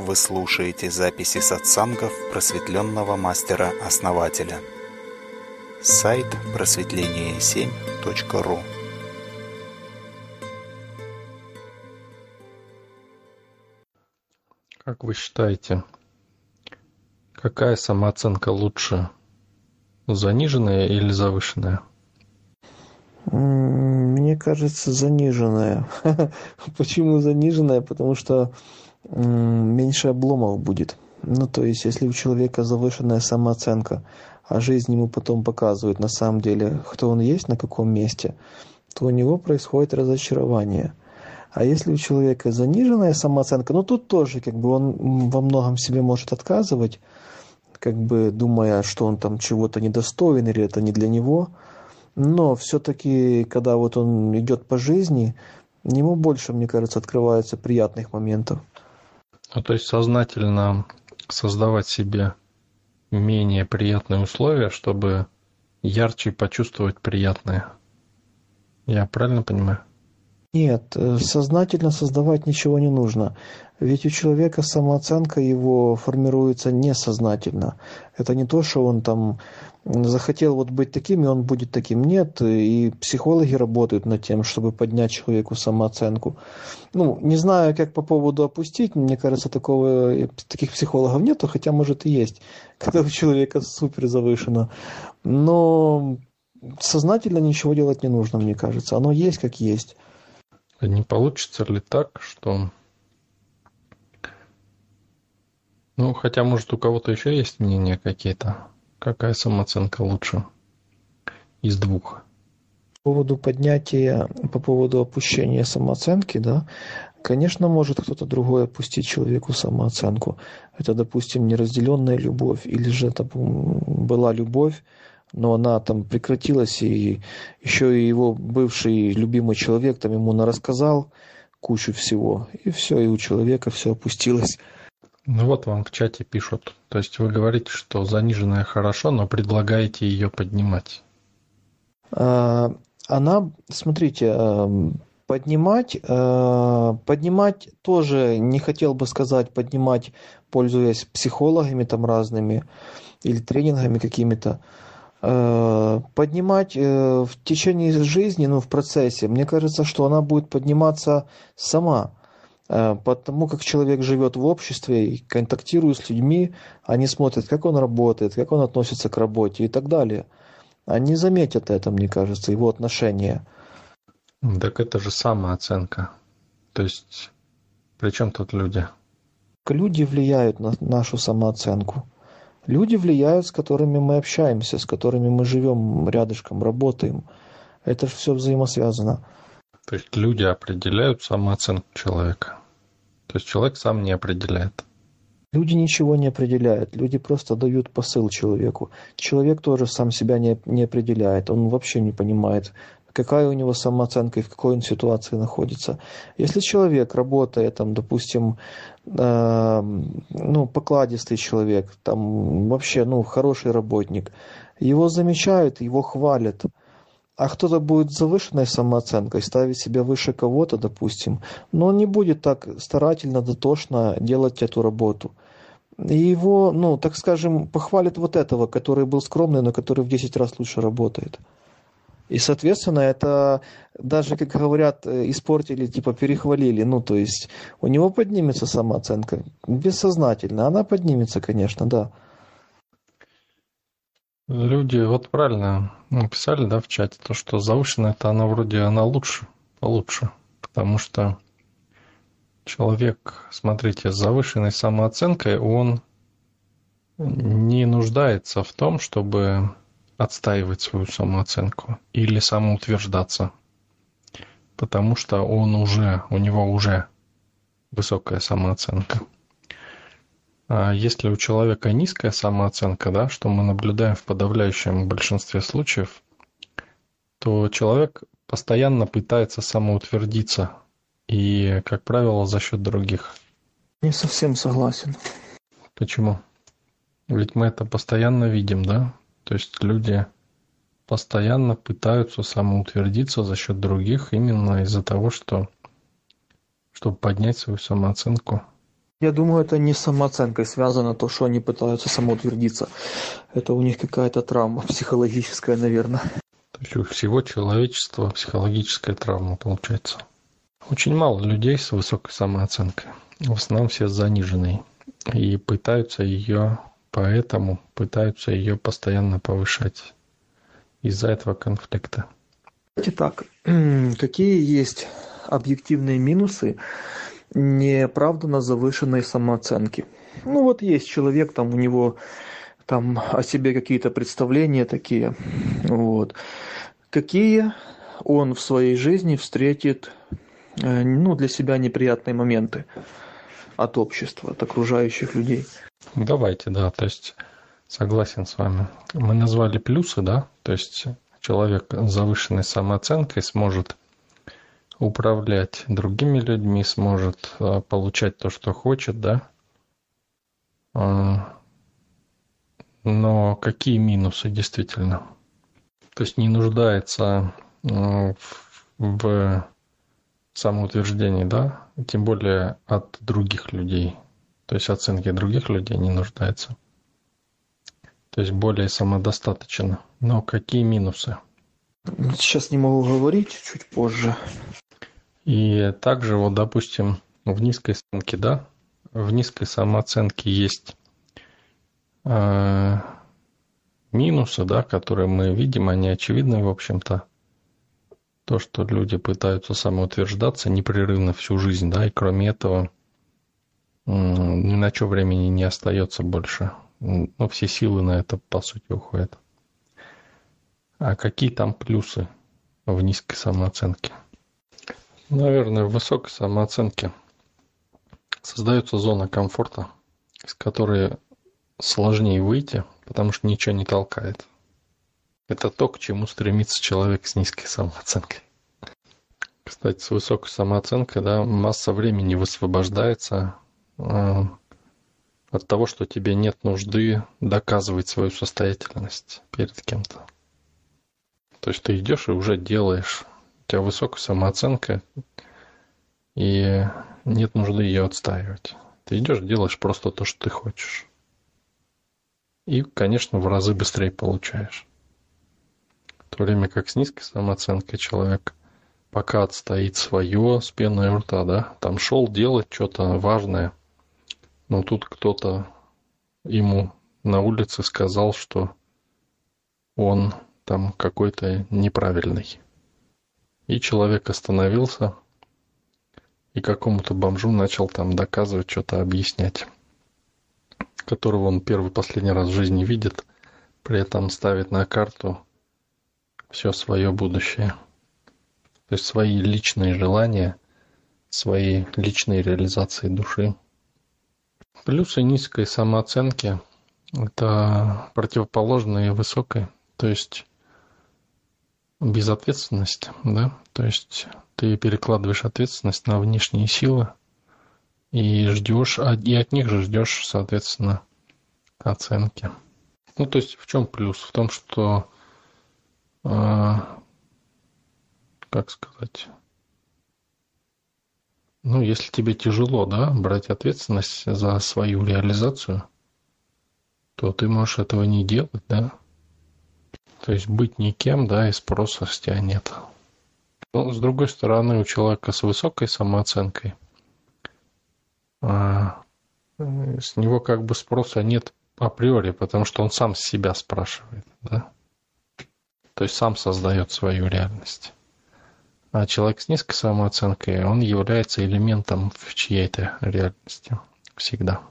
Вы слушаете записи сатсангов просветленного мастера-основателя. Сайт просветление7.ру Как вы считаете, какая самооценка лучше? Заниженная или завышенная? Мне кажется, заниженная. Почему заниженная? Потому что меньше обломов будет. Ну, то есть, если у человека завышенная самооценка, а жизнь ему потом показывает на самом деле, кто он есть, на каком месте, то у него происходит разочарование. А если у человека заниженная самооценка, ну тут тоже как бы он во многом себе может отказывать, как бы думая, что он там чего-то недостоин или это не для него. Но все-таки, когда вот он идет по жизни, ему больше, мне кажется, открывается приятных моментов. Ну, то есть сознательно создавать себе менее приятные условия, чтобы ярче почувствовать приятное. Я правильно понимаю? Нет, э, сознательно создавать ничего не нужно. Ведь у человека самооценка его формируется несознательно. Это не то, что он там захотел вот быть таким, и он будет таким. Нет, и психологи работают над тем, чтобы поднять человеку самооценку. Ну, не знаю, как по поводу опустить, мне кажется, такого, таких психологов нету, хотя, может, и есть, когда у человека супер завышено. Но сознательно ничего делать не нужно, мне кажется. Оно есть, как есть. Не получится ли так, что Ну, хотя, может, у кого-то еще есть мнения какие-то. Какая самооценка лучше из двух? По поводу поднятия, по поводу опущения самооценки, да, конечно, может кто-то другой опустить человеку самооценку. Это, допустим, неразделенная любовь, или же это была любовь, но она там прекратилась, и еще и его бывший любимый человек там ему рассказал кучу всего, и все, и у человека все опустилось. Ну вот вам в чате пишут. То есть вы говорите, что заниженная хорошо, но предлагаете ее поднимать. А, она, смотрите, а, поднимать, а, поднимать тоже не хотел бы сказать поднимать, пользуясь психологами там разными или тренингами какими-то. Поднимать э, в течение жизни, ну в процессе, мне кажется, что она будет подниматься сама Э, потому как человек живет в обществе и контактирует с людьми, они смотрят, как он работает, как он относится к работе и так далее. Они заметят это, мне кажется, его отношение. Так это же самооценка. То есть, при чем тут люди? Люди влияют на нашу самооценку. Люди влияют, с которыми мы общаемся, с которыми мы живем рядышком, работаем. Это же все взаимосвязано. То есть люди определяют самооценку человека. То есть человек сам не определяет. Люди ничего не определяют, люди просто дают посыл человеку. Человек тоже сам себя не, не определяет, он вообще не понимает, какая у него самооценка и в какой он ситуации находится. Если человек работает, там, допустим, э, ну, покладистый человек, там, вообще, ну, хороший работник, его замечают, его хвалят – а кто-то будет с завышенной самооценкой ставить себя выше кого-то, допустим, но он не будет так старательно, дотошно делать эту работу. И его, ну, так скажем, похвалит вот этого, который был скромный, но который в 10 раз лучше работает. И, соответственно, это даже, как говорят, э, испортили, типа перехвалили. Ну, то есть у него поднимется самооценка. Бессознательно. Она поднимется, конечно, да. Люди вот правильно написали, да, в чате, то, что завышенная это она вроде она лучше, получше. Потому что человек, смотрите, с завышенной самооценкой, он не нуждается в том, чтобы отстаивать свою самооценку или самоутверждаться. Потому что он уже, у него уже высокая самооценка. А если у человека низкая самооценка, да, что мы наблюдаем в подавляющем большинстве случаев, то человек постоянно пытается самоутвердиться и, как правило, за счет других. Не совсем согласен. Почему? Ведь мы это постоянно видим, да? То есть люди постоянно пытаются самоутвердиться за счет других именно из-за того, что чтобы поднять свою самооценку. Я думаю, это не с самооценкой связано, то, что они пытаются самоутвердиться. Это у них какая-то травма психологическая, наверное. То есть у всего человечества психологическая травма получается. Очень мало людей с высокой самооценкой. В основном все с заниженной. И пытаются ее, поэтому пытаются ее постоянно повышать. Из-за этого конфликта. Давайте так. Какие есть объективные минусы неоправданно завышенной самооценки? Ну вот есть человек, там у него там о себе какие-то представления такие. Вот. Какие он в своей жизни встретит э, ну, для себя неприятные моменты от общества, от окружающих людей? Давайте, да, то есть согласен с вами. Мы назвали плюсы, да, то есть человек с завышенной самооценкой сможет управлять другими людьми, сможет а, получать то, что хочет, да. А, но какие минусы действительно? То есть не нуждается а, в самоутверждении, да, тем более от других людей. То есть оценки других людей не нуждается. То есть более самодостаточно. Но какие минусы? Сейчас не могу говорить, чуть позже. И также, вот, допустим, в низкой оценке, да, в низкой самооценке есть э, минусы, да, которые мы видим, они очевидны, в общем-то. То, что люди пытаются самоутверждаться непрерывно всю жизнь, да, и кроме этого ни на что времени не остается больше. Ну, все силы на это, по сути, уходят. А какие там плюсы в низкой самооценке? Наверное, в высокой самооценке создается зона комфорта, из которой сложнее выйти, потому что ничего не толкает. Это то, к чему стремится человек с низкой самооценкой. Кстати, с высокой самооценкой, да, масса времени высвобождается от того, что тебе нет нужды доказывать свою состоятельность перед кем-то. То есть ты идешь и уже делаешь тебя высокая самооценка, и нет нужды ее отстаивать. Ты идешь, делаешь просто то, что ты хочешь. И, конечно, в разы быстрее получаешь. В то время как с низкой самооценкой человек пока отстоит свое с пеной у рта, да, там шел делать что-то важное, но тут кто-то ему на улице сказал, что он там какой-то неправильный. И человек остановился и какому-то бомжу начал там доказывать, что-то объяснять, которого он первый последний раз в жизни видит, при этом ставит на карту все свое будущее. То есть свои личные желания, свои личные реализации души. Плюсы низкой самооценки – это противоположные высокой. То есть безответственность, да, то есть ты перекладываешь ответственность на внешние силы и ждешь, а, и от них же ждешь, соответственно, оценки. Ну, то есть в чем плюс? В том, что, э, как сказать, ну, если тебе тяжело, да, брать ответственность за свою реализацию, то ты можешь этого не делать, да, то есть быть никем, да, и спроса с тебя нет. Но, с другой стороны, у человека с высокой самооценкой а, с него как бы спроса нет априори, потому что он сам себя спрашивает, да? То есть сам создает свою реальность. А человек с низкой самооценкой, он является элементом в чьей-то реальности всегда.